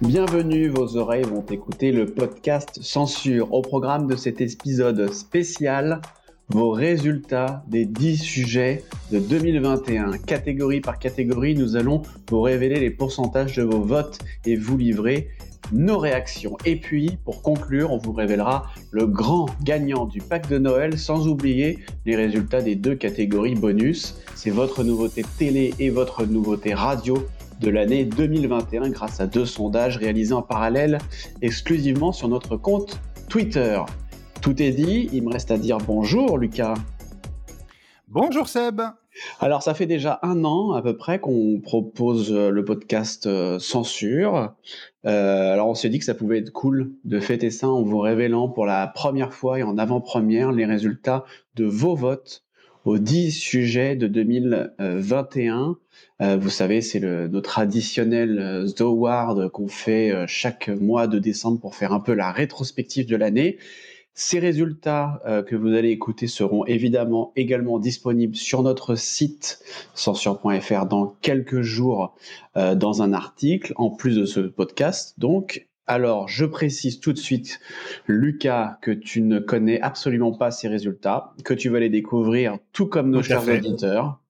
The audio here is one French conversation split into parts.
Bienvenue, vos oreilles vont écouter le podcast Censure. Au programme de cet épisode spécial, vos résultats des 10 sujets de 2021. Catégorie par catégorie, nous allons vous révéler les pourcentages de vos votes et vous livrer nos réactions. Et puis, pour conclure, on vous révélera le grand gagnant du pack de Noël, sans oublier les résultats des deux catégories bonus. C'est votre nouveauté télé et votre nouveauté radio de l'année 2021 grâce à deux sondages réalisés en parallèle exclusivement sur notre compte Twitter. Tout est dit, il me reste à dire bonjour Lucas. Bonjour Seb. Alors ça fait déjà un an à peu près qu'on propose euh, le podcast euh, Censure. Euh, alors on s'est dit que ça pouvait être cool de fêter ça en vous révélant pour la première fois et en avant-première les résultats de vos votes aux 10 sujets de 2021. vous savez, c'est le, nos traditionnels The Award qu'on fait chaque mois de décembre pour faire un peu la rétrospective de l'année. Ces résultats euh, que vous allez écouter seront évidemment également disponibles sur notre site censure.fr dans quelques jours euh, dans un article, en plus de ce podcast. Donc, alors, je précise tout de suite, Lucas, que tu ne connais absolument pas ces résultats, que tu vas les découvrir tout comme nos chers auditeurs.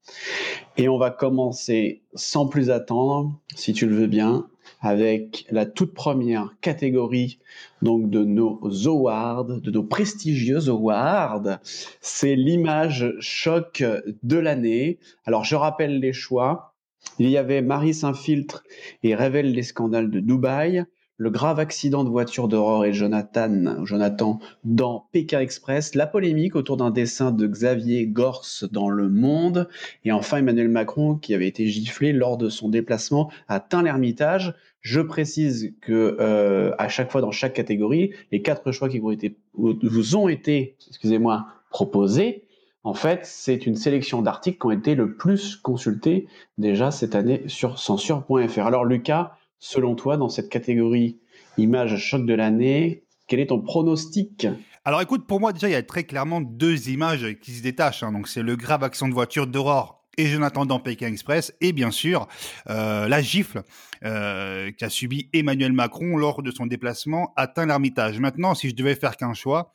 Et on va commencer sans plus attendre, si tu le veux bien, avec la toute première catégorie donc de nos awards, de nos prestigieux awards. C'est l'image choc de l'année. Alors je rappelle les choix. Il y avait Marie s'infiltre et révèle les scandales de Dubaï le grave accident de voiture d'Aurore et Jonathan, Jonathan dans Pékin Express, la polémique autour d'un dessin de Xavier Gorce dans Le Monde, et enfin Emmanuel Macron qui avait été giflé lors de son déplacement à Tain-l'Hermitage. Je précise que euh, à chaque fois dans chaque catégorie, les quatre choix qui vous, vous ont été, excusez-moi, proposés. En fait, c'est une sélection d'articles qui ont été le plus consultés déjà cette année sur censure.fr. Alors Lucas, selon toi, dans cette catégorie image choc de l'année, quel est ton pronostic? Alors écoute, pour moi déjà, il y a très clairement deux images qui se détachent. Hein. Donc c'est le grave accident de voiture d'Aurore et Jonathan dans Pékin Express, et bien sûr euh, la gifle euh, qu'a subi Emmanuel Macron lors de son déplacement à Tain-l'Hermitage. Maintenant, si je devais faire qu'un choix,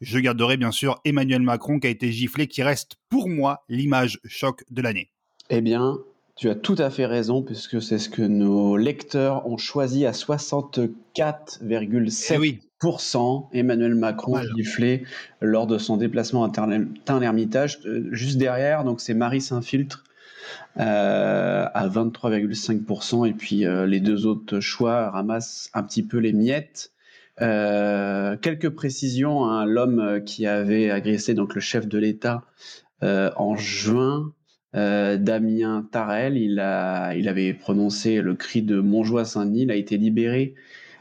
je garderais bien sûr Emmanuel Macron qui a été giflé, qui reste pour moi l'image choc de l'année. Eh bien, tu as tout à fait raison, puisque c'est ce que nos lecteurs ont choisi à 64,7%. Eh Emmanuel Macron giflé lors de son déplacement à Tain-l'Hermitage. Euh, juste derrière, donc c'est Marie Saint-Filtre euh, à 23,5%. Et puis euh, les deux autres choix ramassent un petit peu les miettes. quelques précisions. Hein, L'homme qui avait agressé donc le chef de l'État en juin euh, Damien Tarel, il, avait prononcé le cri de Montjoie Saint-Denis, il a été libéré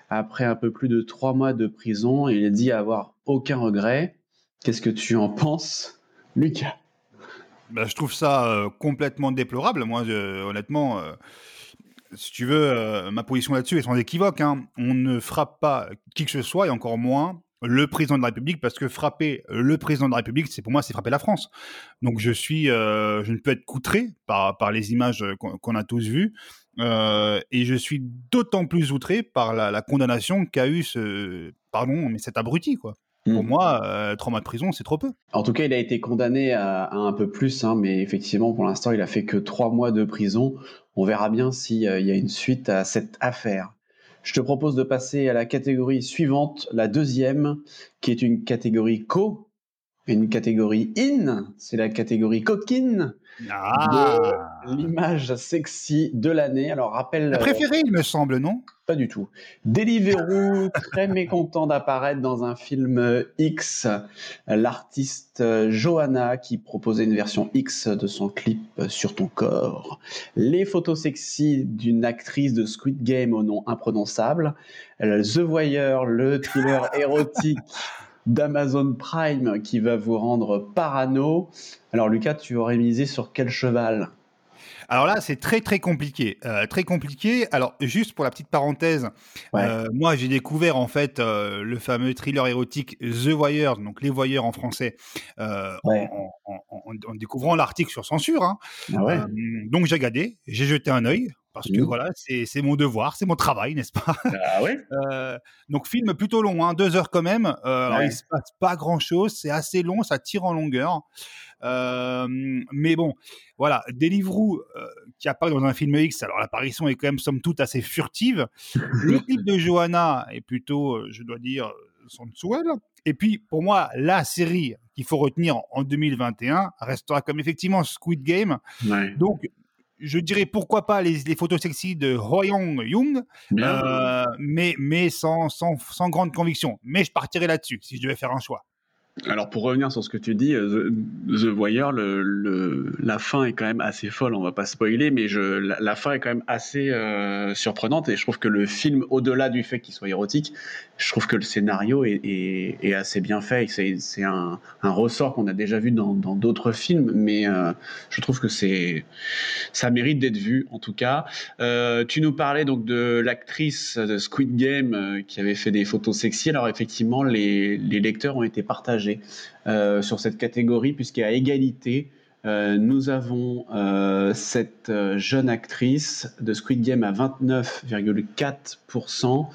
après un peu plus de trois mois de prison il a dit avoir aucun regret. Qu'est-ce que tu en penses, Lucas? Ben, Je trouve ça euh, complètement déplorable. Moi, honnêtement, euh, si tu veux, ma position là-dessus est sans équivoque. Hein. On ne frappe pas qui que ce soit et encore moins le président de la République parce que frapper le président de la République, c'est pour moi, c'est frapper la France. Donc je suis, euh, je ne peux être coutré par par les images qu'on a tous vues euh, et je suis d'autant plus outré par la, condamnation qu'a eu ce, pardon, mais cet abruti quoi. Pour hmm. moi, euh, trois mois de prison, c'est trop peu. En tout cas, il a été condamné à, un peu plus, hein, mais effectivement, pour l'instant, il a fait que trois mois de prison. On verra bien s'il y a une suite à cette affaire. Je te propose de passer à la catégorie suivante, la deuxième, qui est une catégorie co, une catégorie in, c'est la catégorie coquine ah. L'image sexy de l'année. Alors rappelle. La préférée, il me semble, non? Pas du tout. Deliveroo, très mécontent d'apparaître dans un film X. L'artiste Johanna qui proposait une version X de son clip sur ton corps. Les photos sexy d'une actrice de Squid Game au nom imprononçable. The Voyeur, le thriller érotique d'Amazon Prime qui va vous rendre parano. Alors Lucas, tu aurais misé sur quel cheval? Alors là, c'est très très compliqué, euh, très compliqué. Alors juste pour la petite parenthèse, euh, moi j'ai découvert en fait euh, le fameux thriller érotique The Voyeur, donc les voyeurs en français, en, découvrant l'article sur censure. Hein. Ah donc j'ai regardé, j'ai jeté un œil parce que Mmh. voilà, c'est mon devoir, c'est mon travail, n'est-ce pas? Ah ouais? Donc film plutôt long, hein, 2 heures quand même. Alors il se passe pas grand-chose, c'est assez long, ça tire en longueur. Hem, mais bon, voilà, Deliveroo, heu, qui apparaît dans un film X, alors l'apparition est quand même somme toute assez furtive. Le clip de Johanna est plutôt, heu, je dois dire, heu, sensuel. Et puis pour moi, la série qu'il faut retenir en 2021 restera comme effectivement Squid Game. Ouais. Donc je dirais pourquoi pas les les photos sexy de Hyo Young. Heu, mais mais sans sans sans grande conviction. Mais je partirais là-dessus, si je devais faire un choix. Alors pour revenir sur ce que tu dis, euh, The, Voyeur, la fin est quand même assez folle, on va pas spoiler, mais la, fin est quand même assez euh, surprenante et je trouve que le film, au-delà du fait qu'il soit érotique, je trouve que le scénario est, assez bien fait. C'est un, ressort qu'on a déjà vu dans d'autres films, mais euh, je trouve que c'est ça mérite d'être vu en tout cas. Tu nous parlais donc de l'actrice de Squid Game qui avait fait des photos sexy. Alors effectivement, les lecteurs ont été partagés euh, sur cette catégorie puisqu'à égalité, euh, nous avons euh, cette euh, jeune actrice de Squid Game à 29,4%,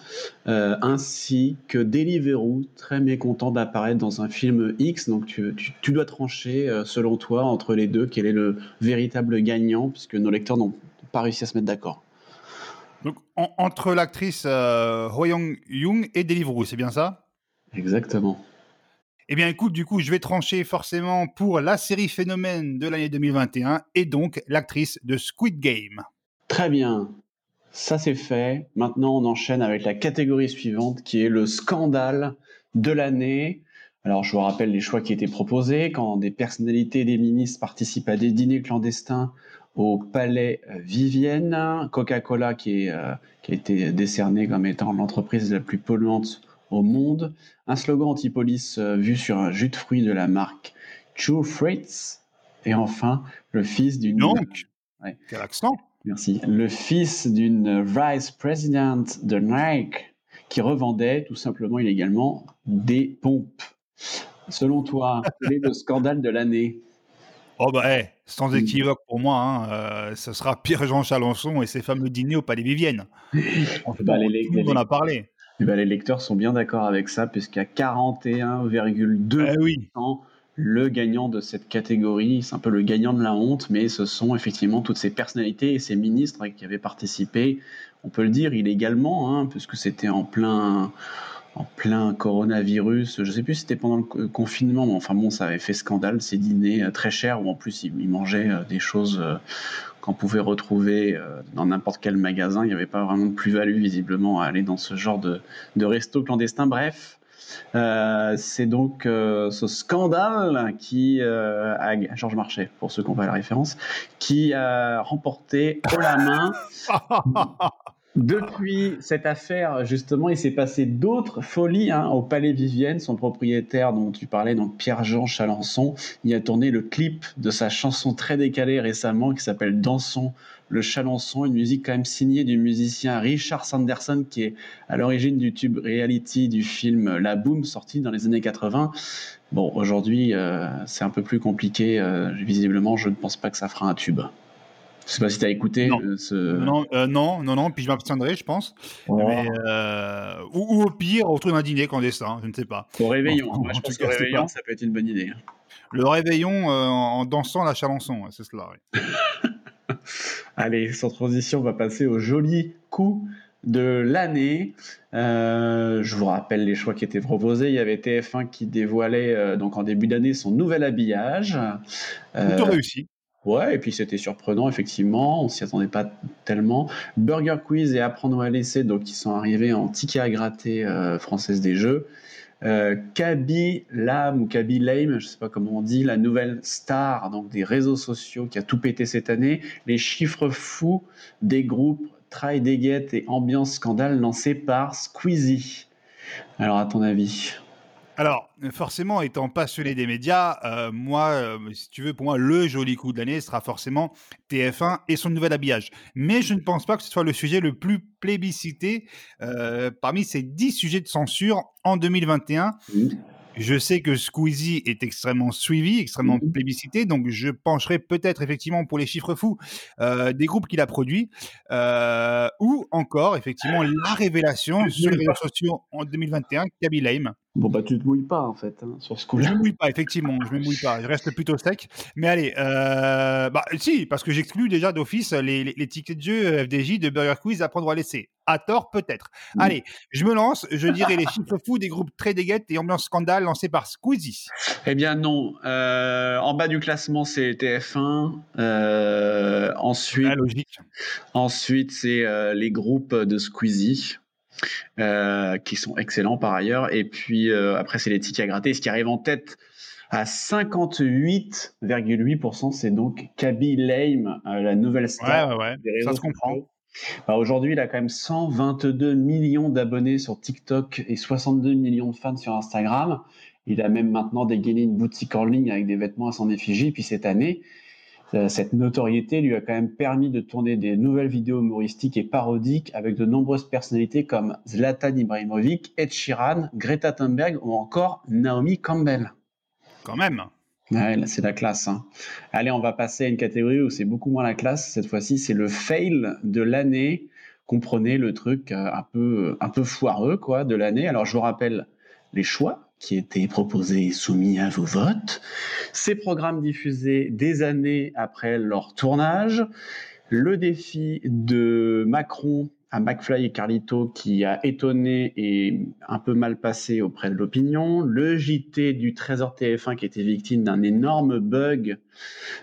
euh, ainsi que Deliveroo, très mécontent d'apparaître dans un film X. Donc tu, tu- tu dois trancher, euh, selon toi, entre les deux, quel est le véritable gagnant, puisque nos lecteurs n'ont pas réussi à se mettre d'accord. Donc en entre l'actrice, heu, Hyo Young et Deliveroo, c'est bien ça? Exactement. Eh bien écoute, du coup, je vais trancher forcément pour la série phénomène de l'année 2021 et donc l'actrice de Squid Game. Très bien. Ça c'est fait. Maintenant, on enchaîne avec la catégorie suivante qui est le scandale de l'année. Alors, je vous rappelle les choix qui étaient proposés. Quand des personnalités des ministres participent à des dîners clandestins au palais Vivienne, Coca-Cola qui, euh, qui a été décerné comme étant l'entreprise la plus polluante au monde, un slogan anti-police euh, vu sur un jus de fruits de la marque True Fruits, et enfin le fils d'une Donc, Ouais. quel accent Merci. Le fils d'une vice-présidente de Nike qui revendait tout simplement illégalement des pompes. Selon toi, quel est le scandale de l'année? Oh bah, sans équivoque pour moi, hein, heu, ce sera Pierre-Jean Chalençon et ses fameux dîners au Palais Vivienne. Bah, les- les- en a parlé. Eh ben, Les lecteurs sont bien d'accord avec ça, puisqu'à 41,2%, Eh oui. le gagnant de cette catégorie, c'est un peu le gagnant de la honte, mais ce sont effectivement toutes ces personnalités et ces ministres qui avaient participé, on peut le dire illégalement, hein, puisque c'était en plein, en plein coronavirus. Je sais plus si c'était pendant le co- confinement, mais enfin bon, ça avait fait scandale, ces dîners euh, très chers, où en plus ils, ils mangeaient euh, des choses euh, qu'on pouvait retrouver euh, dans n'importe quel magasin. Il n'y avait pas vraiment de plus-value visiblement à aller dans ce genre de, resto clandestin. Bref, euh, c'est donc euh, ce scandale qui euh, Georges Marchais, pour ceux qui n'ont pas la référence, qui a remporté la main. Depuis cette affaire, justement, il s'est passé d'autres folies hein, au Palais Vivienne. Son propriétaire, dont tu parlais, donc Pierre-Jean Chalençon, il a tourné le clip de sa chanson très décalée récemment qui s'appelle Dansons le Chalençon, une musique quand même signée du musicien Richard Sanderson qui est à l'origine du tube reality du film La Boom sorti dans les années 80. Bon, aujourd'hui, euh, c'est un peu plus compliqué. euh, visiblement, je ne pense pas que ça fera un tube. Je sais pas si tu as écouté Non. euh, ce. Non, euh, non, non, non, puis je m'abstiendrai, je pense. Oh. Mais, euh, ou, ou au pire, autour d'un dîner clandestin, je ne sais pas. Au réveillon. En- Moi, je en pense qu'au réveillon, pas- ça peut être une bonne idée. Le réveillon en dansant la chalençon, ouais, c'est cela. oui. Allez, sans transition, on va passer au joli coup de l'année. Euh, je vous rappelle les choix qui étaient proposés. Il y avait TF1 qui dévoilait euh, donc en début d'année son nouvel habillage. Euh, Plutôt réussi. Ouais, et puis c'était surprenant, effectivement, on s'y attendait pas tellement. Burger Quiz et Apprendre à laisser, donc qui sont arrivés en ticket à gratter euh, française des jeux. Euh, Kaby Lam ou Kaby Lame, je sais pas comment on dit, la nouvelle star donc des réseaux sociaux qui a tout pété cette année. Les chiffres fous des groupes Try Get et Ambiance Scandale lancés par Squeezie. Alors, à ton avis? Alors, forcément, étant passionné des médias, euh, moi, euh, si tu veux, pour moi, le joli coup de l'année sera forcément TF1 et son nouvel habillage. Mais je ne pense pas que ce soit le sujet le plus plébiscité euh, parmi ces 10 sujets de censure en 2021. Mhm. Je sais que Squeezie est extrêmement suivi, extrêmement Mhm. plébiscité, donc je pencherai peut-être effectivement pour les chiffres fous euh, des groupes qu'il a produits, euh, ou encore effectivement la révélation sur les réseaux sociaux en 2021, Kaby Lame. Bon, bah, tu te mouilles pas, en fait, hein, sur ce Je coup-là. me mouille pas, effectivement, je me mouille pas, je reste plutôt sec. Mais allez, euh, bah si, parce que j'exclus déjà d'office les, les- les tickets de jeu euh, FDJ de Burger Quiz à prendre ou à laisser. À tort, peut-être. Mm. Allez, je me lance, je dirai les chiffres fous des groupes très déguettes et ambiance scandale lancés par Squeezie. Eh bien, non. Euh, en bas du classement, c'est TF1. Euh, ensuite, La logique. ensuite c'est euh, les groupes de Squeezie. Euh, qui sont excellents par ailleurs. Et puis euh, après, c'est les tickets à gratter. Ce qui arrive en tête à 58,8%, c'est donc Kaby Lame, euh, la nouvelle Ouais, star. ouais, ouais. des réseaux Ça se comprend. sociaux. Bah, Aujourd'hui, il a quand même 122 millions d'abonnés sur TikTok et 62 millions de fans sur Instagram. Il a même maintenant dégainé une boutique en ligne avec des vêtements à son effigie. Puis cette année, cette notoriété lui a quand même permis de tourner des nouvelles vidéos humoristiques et parodiques avec de nombreuses personnalités comme Zlatan Ibrahimovic, Ed Sheeran, Greta Thunberg ou encore Naomi Campbell. Quand même. Ouais, c'est la classe. hein. Allez, on va passer à une catégorie où c'est beaucoup moins la classe. Cette fois-ci, c'est le fail de l'année. Comprenez le truc euh, un peu, un peu foireux quoi, de l'année. Alors, je vous rappelle les choix qui étaient proposés et soumis à vos votes. Ces programmes diffusés des années après leur tournage. Le défi de Macron à McFly et Carlito qui a étonné et un peu mal passé auprès de l'opinion. Le JT du Trésor TF1 qui était victime d'un énorme bug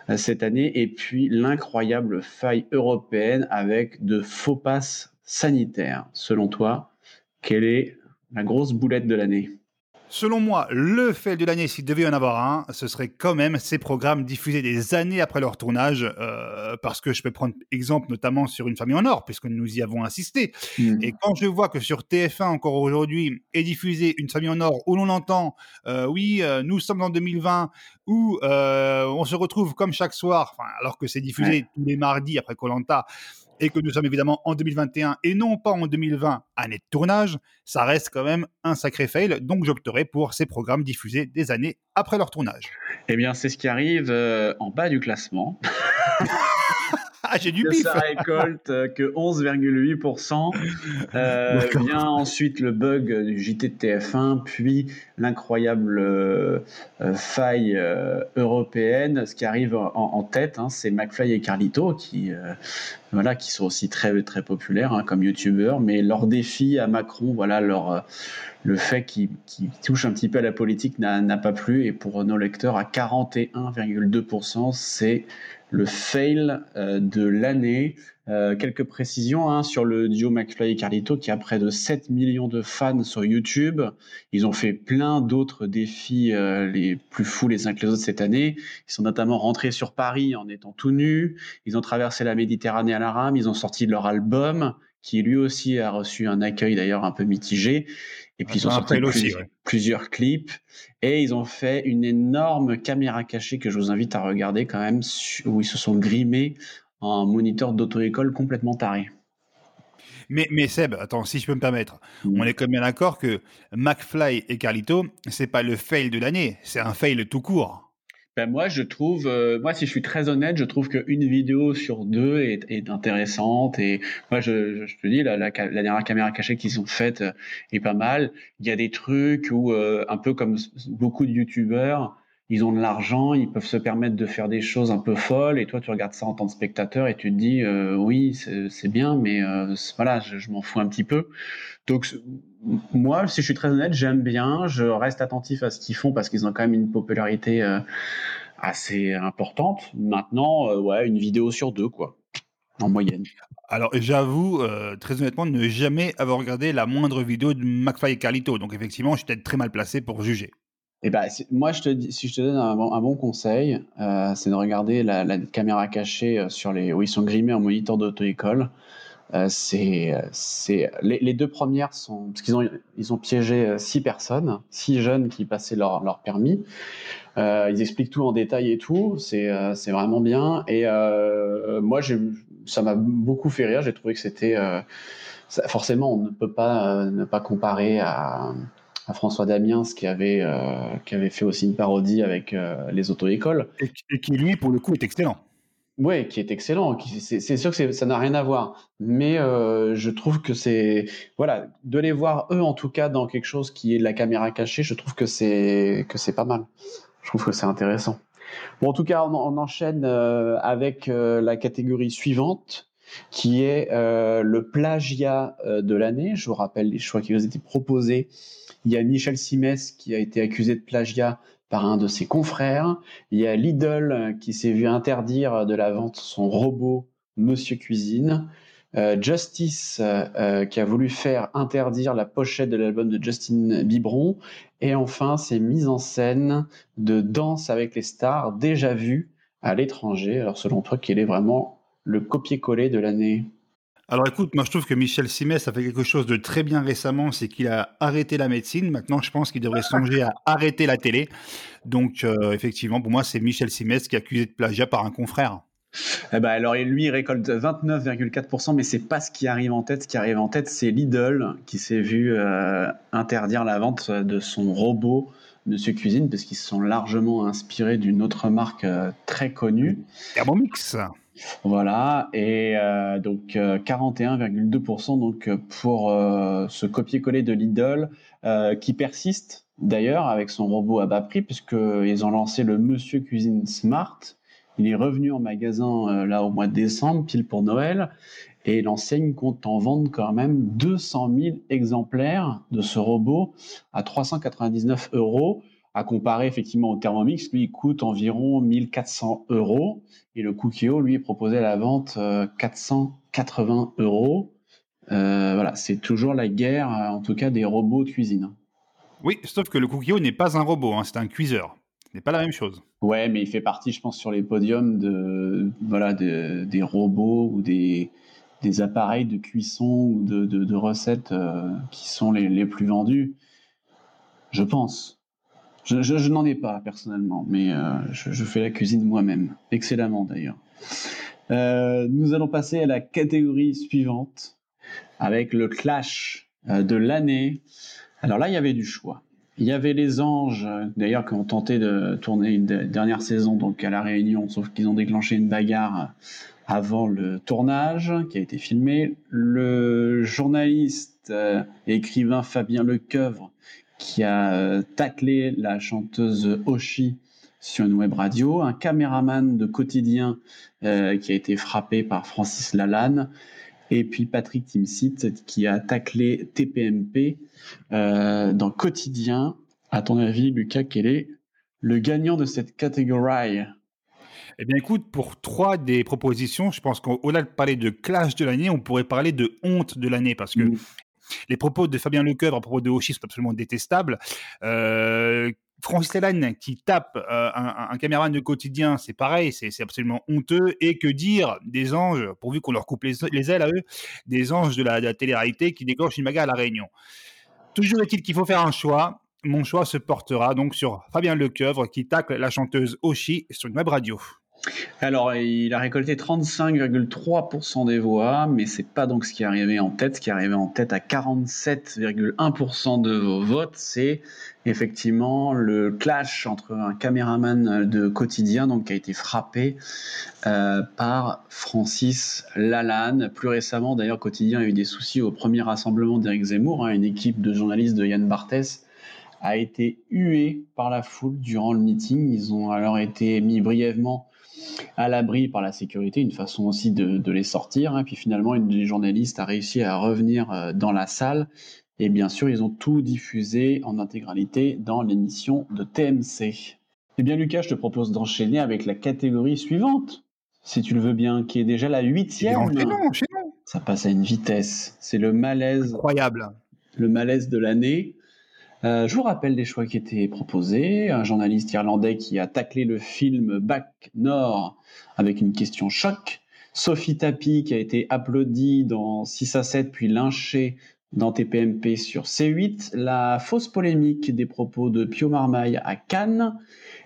euh, cette année. Et puis l'incroyable faille européenne avec de faux passes sanitaires. Selon toi, quelle est la grosse boulette de l'année? Selon moi, le fait de l'année, s'il devait y en avoir un, ce serait quand même ces programmes diffusés des années après leur tournage, euh, parce que je peux prendre exemple notamment sur Une famille en or, puisque nous y avons insisté. Et quand je vois que sur TF1 encore aujourd'hui est diffusé Une famille en or, où l'on entend, euh, oui, euh, nous sommes en 2020, où euh, on se retrouve comme chaque soir, alors que c'est diffusé Ouais. tous les mardis après Colanta, et que nous sommes évidemment en 2021 et non pas en 2020, année de tournage, ça reste quand même un sacré fail. Donc j'opterai pour ces programmes diffusés des années après leur tournage. Eh bien, c'est ce qui arrive euh, en bas du classement. Ah, j'ai du pif ça récolte euh, que 11,8%. Euh, vient ensuite le bug du JT de TF1, puis l'incroyable euh, euh, faille euh, européenne. Ce qui arrive en, en tête, hein, c'est McFly et Carlito qui, voilà, qui sont aussi très, très populaires hein, comme youtubeurs, mais leur défi à Macron, voilà, leur, le fait qu'ils touchent un petit peu à la politique n'a pas plu. Et pour nos lecteurs, à 41,2%, c'est le fail euh, de l'année. Euh, quelques précisions hein, sur le duo McFly et Carlito qui a près de 7 millions de fans sur YouTube. Ils ont fait plein d'autres défis euh, les plus fous les uns que les autres cette année. Ils sont notamment rentrés sur Paris en étant tout nus. Ils ont traversé la Méditerranée à la rame. Ils ont sorti leur album qui lui aussi a reçu un accueil d'ailleurs un peu mitigé. Et puis ils ont sorti aussi, plusieurs, ouais. plusieurs clips et ils ont fait une énorme caméra cachée que je vous invite à regarder quand même où ils se sont grimés en moniteur d'auto-école complètement taré. Mais, mais Seb, attends, si je peux me permettre, Mm. on est quand même d'accord que McFly et Carlito, c'est pas le fail de l'année, c'est un fail tout court. Ben moi, je trouve, euh, moi, si je suis très honnête, je trouve qu'une vidéo sur deux est, est intéressante. Et moi, je, je, te dis, la, la, la dernière caméra cachée qu'ils ont faite euh, est pas mal. Il y a des trucs où, euh, un peu comme beaucoup de youtubeurs, ils ont de l'argent, ils peuvent se permettre de faire des choses un peu folles. Et toi, tu regardes ça en tant que spectateur et tu te dis, euh, oui, c'est bien, mais euh, voilà, je, m'en fous un petit peu. Donc, moi, si je suis très honnête, j'aime bien. Je reste attentif à ce qu'ils font parce qu'ils ont quand même une popularité euh, assez importante. Maintenant, ouais, une vidéo sur deux, quoi, en moyenne. Alors j'avoue, très honnêtement, ne jamais avoir regardé la moindre vidéo de McFly et Carlito. Donc effectivement, je suis peut-être très mal placé pour juger. Et c'est- moi, je te si je te donne un, bon- conseil, euh, c'est de regarder la, la caméra cachée euh, sur les où ils sont grimés en moniteur d'auto-école. Euh, c'est, c'est les, deux premières sont parce qu'ils ont ils ont piégé euh, six personnes, six jeunes qui passaient leur, leur permis. Euh, ils expliquent tout en détail et tout. C'est euh, c'est vraiment bien. Et euh, moi, j'ai ça m'a beaucoup fait rire. J'ai trouvé que c'était euh, ça- forcément on ne peut pas euh, ne pas comparer à à François Damiens qui avait, euh, qui avait fait aussi une parodie avec euh, les auto-écoles. Et, qui, lui, pour le coup, est excellent. Oui, qui est excellent. C'est sûr que ça n'a rien à voir. Mais euh, je trouve que c'est. Voilà, de les voir, eux, en tout cas, dans quelque chose qui est de la caméra cachée, je trouve que c'est pas mal. Je trouve que c'est intéressant. Bon, en tout cas, on, on enchaîne avec la catégorie suivante qui est le plagiat de l'année. Je vous rappelle les choix qui vous étaient proposés il y a Michel Simès qui a été accusé de plagiat par un de ses confrères. Il y a Lidl qui s'est vu interdire de la vente son robot Monsieur Cuisine. Euh, Justice euh, qui a voulu faire interdire la pochette de l'album de Justin Bibron. Et enfin, ces mises en scène de danse avec les stars déjà vues à l'étranger. Alors selon toi, quel est vraiment le copier-coller de l'année alors écoute, moi je trouve que Michel Simès a fait quelque chose de très bien récemment, c'est qu'il a arrêté la médecine. Maintenant, je pense qu'il devrait songer à arrêter la télé. Donc euh, effectivement, pour moi, c'est Michel Simès qui est accusé de plagiat par un confrère. Eh ben alors lui il récolte 29,4%, mais c'est pas ce qui arrive en tête. Ce qui arrive en tête, c'est Lidl qui s'est vu euh, interdire la vente de son robot Monsieur Cuisine parce qu'ils se sont largement inspirés d'une autre marque euh, très connue. Thermomix. Voilà, et euh, donc 41,2% euh, donc pour euh, ce copier-coller de Lidl qui persiste d'ailleurs avec son robot à bas prix puisqu'ils ont lancé le Monsieur Cuisine Smart. Il est revenu en magasin là au mois de décembre, pile pour Noël, et l'enseigne compte en vendre quand même 200 000 exemplaires de ce robot à 399 euros à comparer effectivement au Thermomix, lui, il coûte environ 1400 euros. Et le Cookio, lui, est proposé à la vente 480 euh, euros. Euh, voilà, c'est toujours la guerre, euh, en tout cas, des robots de cuisine. Oui, sauf que le Cookio n'est pas un robot, hein, c'est un cuiseur. Ce n'est pas la même chose. Ouais, mais il fait partie, je pense, sur les podiums de, voilà, des robots ou des, des appareils de cuisson ou de, de, recettes qui sont les, les plus vendus. Je pense. Je, n'en ai pas personnellement, mais euh, je, fais la cuisine moi-même, excellemment d'ailleurs. Euh, nous allons passer à la catégorie suivante avec le clash euh, de l'année. Alors là, il y avait du choix. Il y avait les anges, d'ailleurs, qui ont tenté de tourner une dernière saison donc à la Réunion, sauf qu'ils ont déclenché une bagarre avant le tournage qui a été filmé. Le journaliste et écrivain Fabien Lecoeuvre qui a euh, taclé la chanteuse Oshi sur une web radio, un caméraman de quotidien euh, qui a été frappé par Francis Lalanne, et puis Patrick Timsit qui a taclé TPMP euh, dans Quotidien. À ton avis, Lucas, quel est le gagnant de cette catégorie? Eh bien, écoute, pour trois des propositions, je pense qu'au-delà de parler de clash de l'année, on pourrait parler de honte de l'année parce que mmh. Les propos de Fabien Lecoeuvre à propos de Hoshi sont absolument détestables. Euh, Francis Lalanne qui tape euh, un, caméraman de quotidien, c'est pareil, c'est absolument honteux. Et que dire des anges, pourvu qu'on leur coupe les, ailes à eux, des anges de la, télé-réalité qui déclenchent une bagarre à la Réunion. Toujours est-il qu'il faut faire un choix. Mon choix se portera donc sur Fabien Lecoeuvre qui tacle la chanteuse Oshi sur une web radio. Alors, il a récolté 35,3% des voix, mais c'est pas donc ce qui est en tête. Ce qui est en tête à 47,1% de vos votes, c'est effectivement le clash entre un caméraman de quotidien, donc qui a été frappé euh, par Francis Lalanne. Plus récemment, d'ailleurs, quotidien a eu des soucis au premier rassemblement d'Éric Zemmour, hein, une équipe de journalistes de Yann Barthès a été huée par la foule durant le meeting. Ils ont alors été mis brièvement à l'abri par la sécurité, une façon aussi de, les sortir. Hein. Puis finalement, une des journalistes a réussi à revenir euh, dans la salle. Et bien sûr, ils ont tout diffusé en intégralité dans l'émission de TMC. Eh bien, Lucas, je te propose d'enchaîner avec la catégorie suivante, si tu le veux bien, qui est déjà la huitième. Ça passe à une vitesse. C'est le malaise. Incroyable. Le malaise de l'année. Euh, je vous rappelle des choix qui étaient proposés. Un journaliste irlandais qui a taclé le film Back Nord avec une question choc. Sophie Tapi qui a été applaudie dans 6 à 7 puis lynchée dans TPMP sur C8. La fausse polémique des propos de Pio Marmaille à Cannes.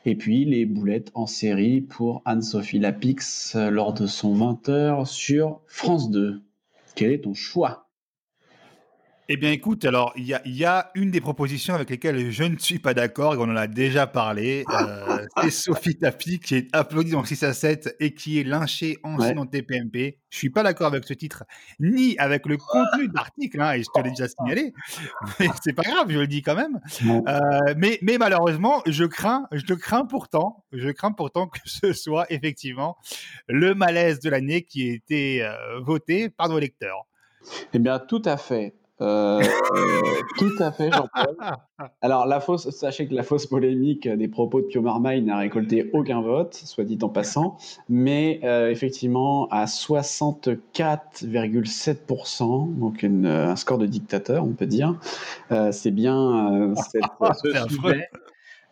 Et puis les boulettes en série pour Anne-Sophie Lapix lors de son 20h sur France 2. Quel est ton choix? Eh bien, écoute, alors, il y a, y a, une des propositions avec lesquelles je ne suis pas d'accord, et on en a déjà parlé, euh, c'est Sophie Tapi, qui est applaudie dans 6 à 7 et qui est lynchée en ouais. TPMP. Je suis pas d'accord avec ce titre, ni avec le contenu de l'article, hein, et je te l'ai déjà signalé, mais c'est pas grave, je le dis quand même. Euh, mais, mais malheureusement, je crains, je crains pourtant, je crains pourtant que ce soit effectivement le malaise de l'année qui a été euh, voté par nos lecteurs. Eh bien, tout à fait. Euh, tout à fait, Jean-Paul. Alors, la fausse, sachez que la fausse polémique des propos de Pio Marmaille n'a récolté aucun vote, soit dit en passant, mais euh, effectivement, à 64,7%, donc une, un score de dictateur, on peut dire, euh, c'est bien cette, ce sujet.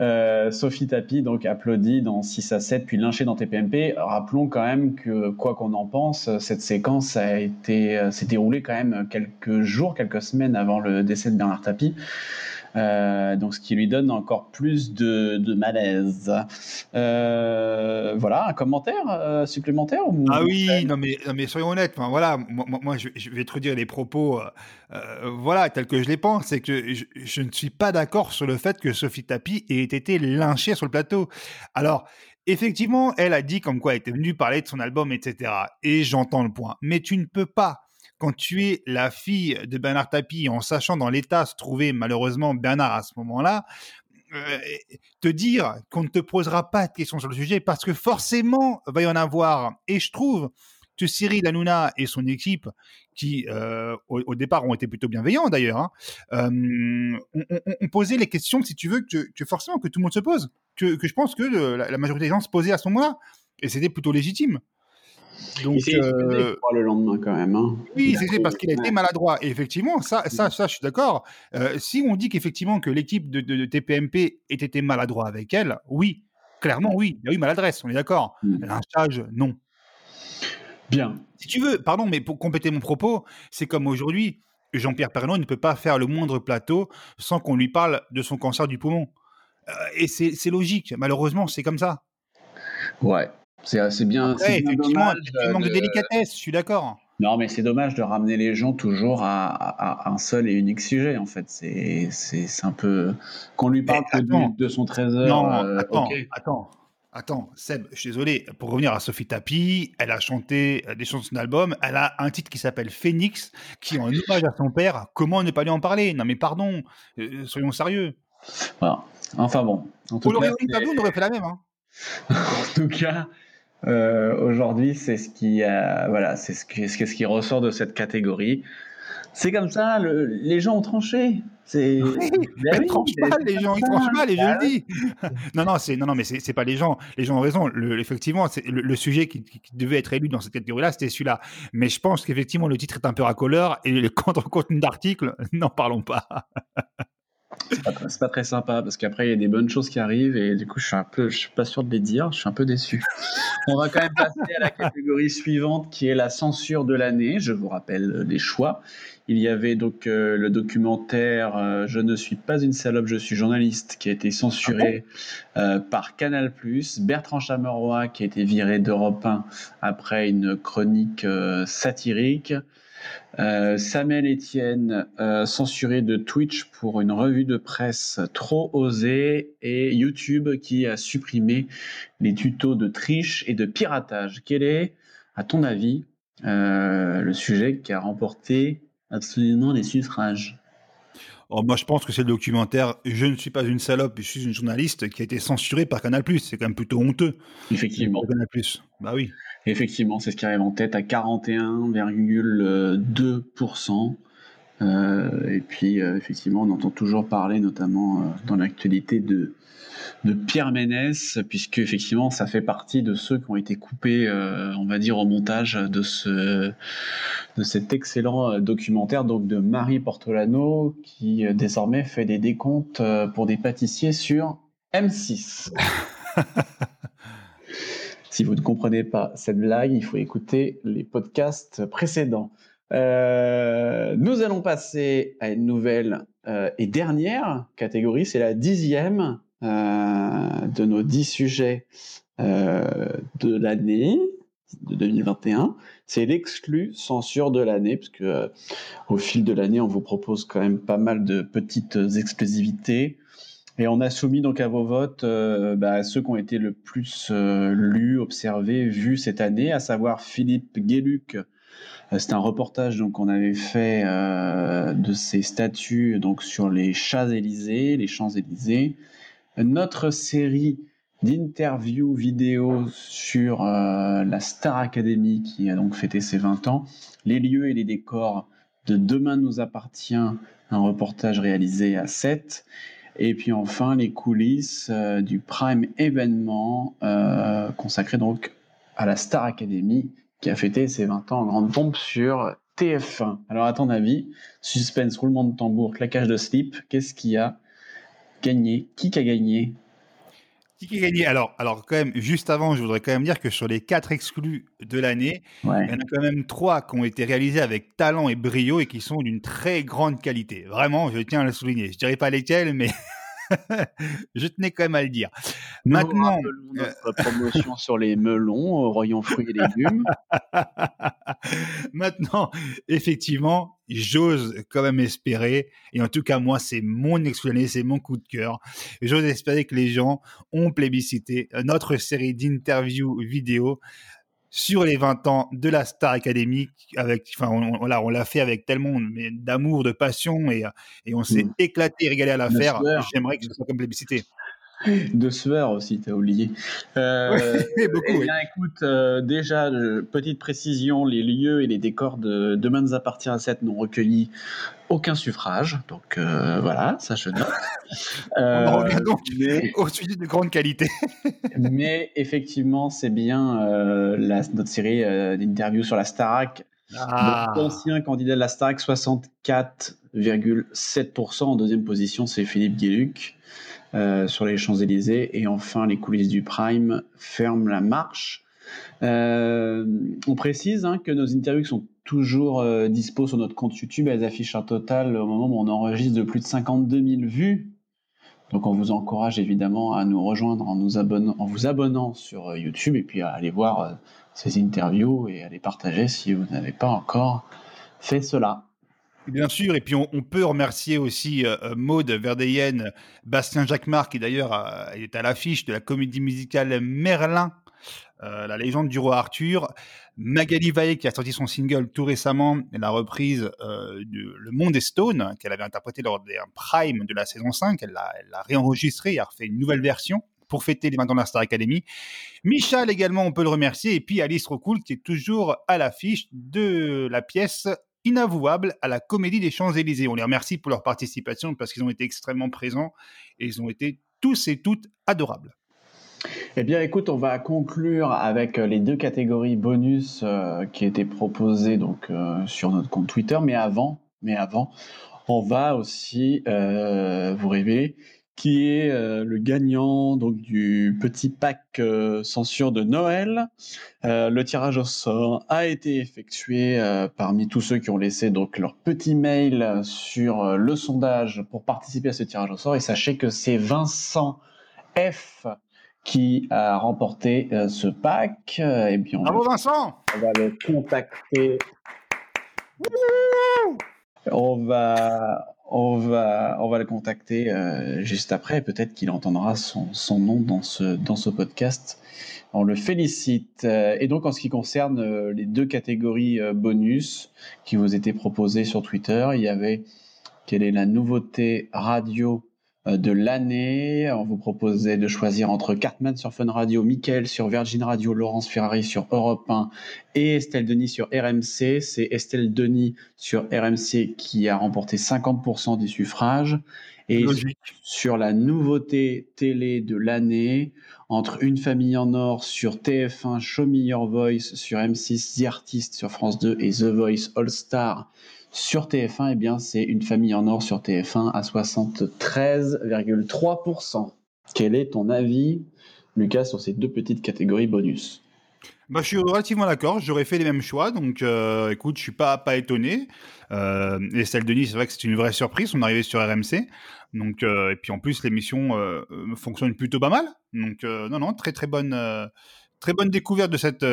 Euh, Sophie Tapi, donc applaudie dans 6 à 7, puis lynchée dans TPMP. Rappelons quand même que, quoi qu'on en pense, cette séquence a été, euh, s'est déroulée quand même quelques jours, quelques semaines avant le décès de Bernard Tapie. Euh, donc ce qui lui donne encore plus de, malaise. Euh, voilà, un commentaire euh, supplémentaire. Ah oui, non mais, non mais soyons honnêtes. Voilà, moi, je, vais te dire les propos, voilà, tels que je les pense. C'est que je, je, ne suis pas d'accord sur le fait que Sophie Tapi ait été lynchée sur le plateau. Alors. Effectivement, elle a dit comme quoi elle était venue parler de son album, etc. Et j'entends le point. Mais tu ne peux pas quand tu es la fille de Bernard Tapie, en sachant dans l'état se trouvait malheureusement Bernard à ce moment-là, euh, te dire qu'on ne te posera pas de questions sur le sujet parce que forcément va y en avoir. Et je trouve que Cyril Hanouna et son équipe, qui euh, au, départ ont été plutôt bienveillants d'ailleurs, hein, euh, ont, posé les questions, si tu veux, que, forcément que tout le monde se pose, que, que je pense que la, la majorité des gens se posaient à ce moment-là, et c'était plutôt légitime. Donc, euh... le lendemain quand même. Hein. Oui, c'est parce qu'il a été maladroit. Et effectivement, ça, ça, ça, je suis d'accord. Euh, si on dit qu'effectivement que l'équipe de, de, de, TPMP ait été maladroit avec elle, oui, clairement, oui, il y a eu maladresse, on est d'accord. Mm. Lynchage, non. Bien. Si tu veux, pardon, mais pour compléter mon propos, c'est comme aujourd'hui, Jean-Pierre Pernaut ne peut pas faire le moindre plateau sans qu'on lui parle de son cancer du poumon. Euh, et c'est logique, malheureusement, c'est comme ça. Ouais, c'est bien. Après, bien effectivement, il manque de... de délicatesse, je suis d'accord. Non, mais c'est dommage de ramener les gens toujours à, à, à, un seul et unique sujet, en fait. C'est un peu. Qu'on lui parle que de, de, son trésor. Non, euh, attends, okay. attends. Attends, Seb, je suis désolé. Pour revenir à Sophie Tapi, elle a chanté des chansons de son album. Elle a un titre qui s'appelle Phoenix, qui est en hommage à son père. Comment ne pas lui en parler? Non, mais pardon, euh, soyons sérieux. Voilà. Enfin bon. En tout Pour cas, on aurait fait la même. Hein. en tout cas, euh, aujourd'hui, c'est ce qui, euh, voilà, c'est ce qui, ce qui ressort de cette catégorie. C'est comme ça, le, les gens ont tranché. C'est oui, ben oui, tranchent pas, les gens, ils tranchent mal, et je le dis. non, non, c'est non, non, mais c'est pas les gens. Les gens ont raison. Le, effectivement, c'est le, le, sujet qui, qui, devait être élu dans cette catégorie-là, c'était celui-là. Mais je pense qu'effectivement, le titre est un peu racoleur et le contenu d'article, n'en parlons pas. c'est pas, pas, très sympa parce qu'après il y a des bonnes choses qui arrivent et du coup je suis un peu, je suis pas sûr de les dire, je suis un peu déçu. On va quand même passer à la catégorie suivante qui est la censure de l'année. Je vous rappelle les choix. Il y avait donc euh, le documentaire euh, Je ne suis pas une salope, je suis journaliste qui a été censuré euh, par Canal+, Bertrand Chameroy qui a été viré d'Europe 1 après une chronique euh, satirique. Euh, Samuel Etienne euh, censuré de Twitch pour une revue de presse trop osée et YouTube qui a supprimé les tutos de triche et de piratage. Quel est, à ton avis, euh, le sujet qui a remporté absolument les suffrages? Oh, moi, je pense que c'est le documentaire Je ne suis pas une salope, je suis une journaliste qui a été censuré par Canal+. C'est quand même plutôt honteux. Effectivement. Canal+. Bah oui. Effectivement, c'est ce qui arrive en tête à 41,2%. Euh, et puis, euh, effectivement, on entend toujours parler, notamment euh, dans l'actualité, de, de Pierre Ménès, puisque effectivement, ça fait partie de ceux qui ont été coupés, euh, on va dire, au montage de ce de cet excellent documentaire donc de Marie Portolano, qui désormais fait des décomptes pour des pâtissiers sur M6. Si vous ne comprenez pas cette blague, il faut écouter les podcasts précédents. Euh, nous allons passer à une nouvelle euh, et dernière catégorie, c'est la dixième euh, de nos dix sujets euh, de l'année. de 2021. C'est l'exclu censure de l'année, parce que au fil de l'année, on vous propose quand même pas mal de petites exclusivités. Et on a soumis donc à vos votes bah, ceux qui ont été le plus lus, observés, vus cette année, à savoir Philippe Guéluc euh, c'est un reportage donc qu'on avait fait euh, de ces statues donc sur les chats Élysées, les Champs Élysées. Notre série d'interviews vidéo sur euh, la Star Academy qui a donc fêté ses 20 ans, les lieux et les décors de Demain nous appartient, un reportage réalisé à 7. Et puis enfin les coulisses du prime événement consacré donc à la Star Academy qui a fêté ses 20 ans en grande pompe sur TF1. Alors à ton avis, suspense, roulement de tambour, claquage de slip, qu'est-ce qui a gagné Qui a gagné? Qui a gagné? Alors, alors, quand même, juste avant, je voudrais quand même dire que sur les quatre exclus de l'année, il y en a quand même trois qui ont été réalisés avec talent et brio et qui sont d'une très grande qualité. Vraiment, je tiens à le souligner. Je ne dirais pas lesquels, mais je tenais quand même à le dire. Maintenant, notre promotion sur les melons, au rayon fruits et légumes. Maintenant, effectivement, j'ose quand même espérer, et en tout cas moi, c'est mon exclamé, c'est mon coup de cœur. J'ose espérer que les gens ont plébiscité notre série d'interviews vidéo sur les 20 ans de la Star Academy. Avec, enfin, on, on l'a fait avec tellement d'amour, de passion et, et on s'est mmh. éclaté, régalé à la faire. J'aimerais que ce soit comme plébiscité. De sueur aussi, t'as oublié. Euh, Beaucoup, eh bien, écoute, euh, déjà, petite précision, les lieux et les décors de Demain nous appartient à 7 n'ont recueilli aucun suffrage. Donc euh, voilà, ça je note. Euh, On revient donc au sujet de grande qualité. mais effectivement, c'est bien la, notre série d'interviews sur la Starac. Ah. L'ancien candidat de la Starac, 64,7%. En deuxième position, c'est Philippe Guéluc. Euh, sur les Champs-Élysées. Et enfin, les coulisses du Prime ferment la marche. Euh, on précise hein, que nos interviews sont toujours euh, dispo sur notre compte YouTube. Elles affichent un total au moment où on enregistre de plus de 52 000 vues. Donc on vous encourage évidemment à nous rejoindre en, vous abonnant sur YouTube et puis à aller voir ces interviews et à les partager si vous n'avez pas encore fait cela. Bien sûr, et puis on, peut remercier aussi euh, euh Maude Verdeyen, Bastien Jacquemart, qui d'ailleurs est à l'affiche de la comédie musicale Merlin, euh, la légende du roi Arthur. Magali Valle, qui a sorti son single tout récemment, la reprise euh, de Le Monde est Stone, qu'elle avait interprété lors des Prime de la saison 5. Elle l'a, elle l'a réenregistré et a refait une nouvelle version pour fêter les 20 ans de la Star Academy. Michal également, on peut le remercier. Et puis Alice Rocoul, qui est toujours à l'affiche de la pièce inavouable à la Comédie des Champs-Élysées. On les remercie pour leur participation parce qu'ils ont été extrêmement présents et ils ont été tous et toutes adorables. Eh bien, écoute, on va conclure avec euh, les deux catégories bonus euh, qui étaient proposées donc euh, sur notre compte Twitter. Mais avant, mais avant, on va aussi vous révéler qui est euh, le gagnant donc du petit pack euh, censure de Noël. Euh, le tirage au sort a été effectué parmi tous ceux qui ont laissé donc leur petit mail sur le sondage pour participer à ce tirage au sort. Et sachez que c'est Vincent F qui a remporté ce pack. Et bien, Bravo Vincent On va le contacter. On va, on va, on va le contacter euh, juste après. Peut-être qu'il entendra son, son, nom dans ce, dans ce podcast. On le félicite. Euh, et donc, en ce qui concerne euh, les deux catégories bonus qui vous étaient proposées sur Twitter, il y avait quelle est la nouveauté radio euh, de l'année. On vous proposait de choisir entre Cartman sur Fun Radio, Mickaël sur Virgin Radio, Laurence Ferrari sur Europe 1 et Estelle Denis sur RMC. C'est Estelle Denis sur RMC qui a remporté 50% des suffrages. Et sur la nouveauté télé de l'année, entre Une famille en or sur TF1, Show Me Your Voice sur M6, The Artist sur France 2 et The Voice All Star sur TF1, eh bien, c'est une famille en or sur TF1 à 73,3%. Quel est ton avis, Lucas, sur ces deux petites catégories bonus? Bah, je suis relativement d'accord, j'aurais fait les mêmes choix, donc euh, écoute, je suis pas, pas étonné. Euh, et celle de Nice, c'est vrai que c'est une vraie surprise, on est arrivé sur RMC, donc, euh, et puis en plus l'émission fonctionne plutôt pas mal, donc non, non, très très bonne, très bonne découverte de cette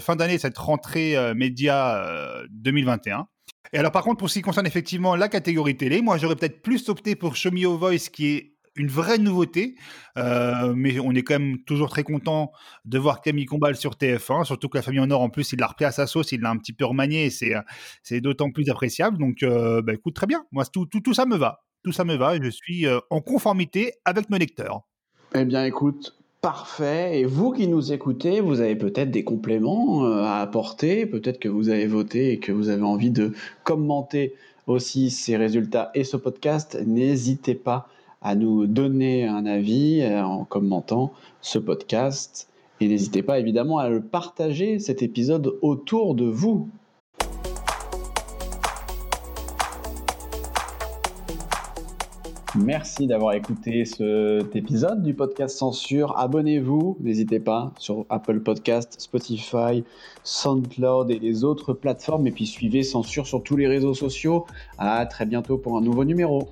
fin d'année, cette rentrée média 2021. Et alors par contre, pour ce qui concerne effectivement la catégorie télé, moi j'aurais peut-être plus opté pour Show Me Voice qui est une vraie nouveauté, euh, mais on est quand même toujours très content de voir Camille Combal sur TF1, surtout que la famille en or en plus il l'a repris à sa sauce, il l'a un petit peu remanié, c'est c'est d'autant plus appréciable. Donc euh, bah, écoute très bien, moi tout, tout, tout, ça me va, tout ça me va, et je suis euh, en conformité avec nos lecteurs. Eh bien écoute, Parfait. Et vous qui nous écoutez, vous avez peut-être des compléments euh, à apporter, peut-être que vous avez voté et que vous avez envie de commenter aussi ces résultats et ce podcast. N'hésitez pas à nous donner un avis euh, en commentant ce podcast. Et n'hésitez pas évidemment à le partager, cet épisode, autour de vous. Merci d'avoir écouté cet épisode du podcast Censure. Abonnez-vous, n'hésitez pas, sur Apple Podcast, Spotify, SoundCloud et les autres plateformes. Et puis suivez Censure sur tous les réseaux sociaux. À très bientôt pour un nouveau numéro.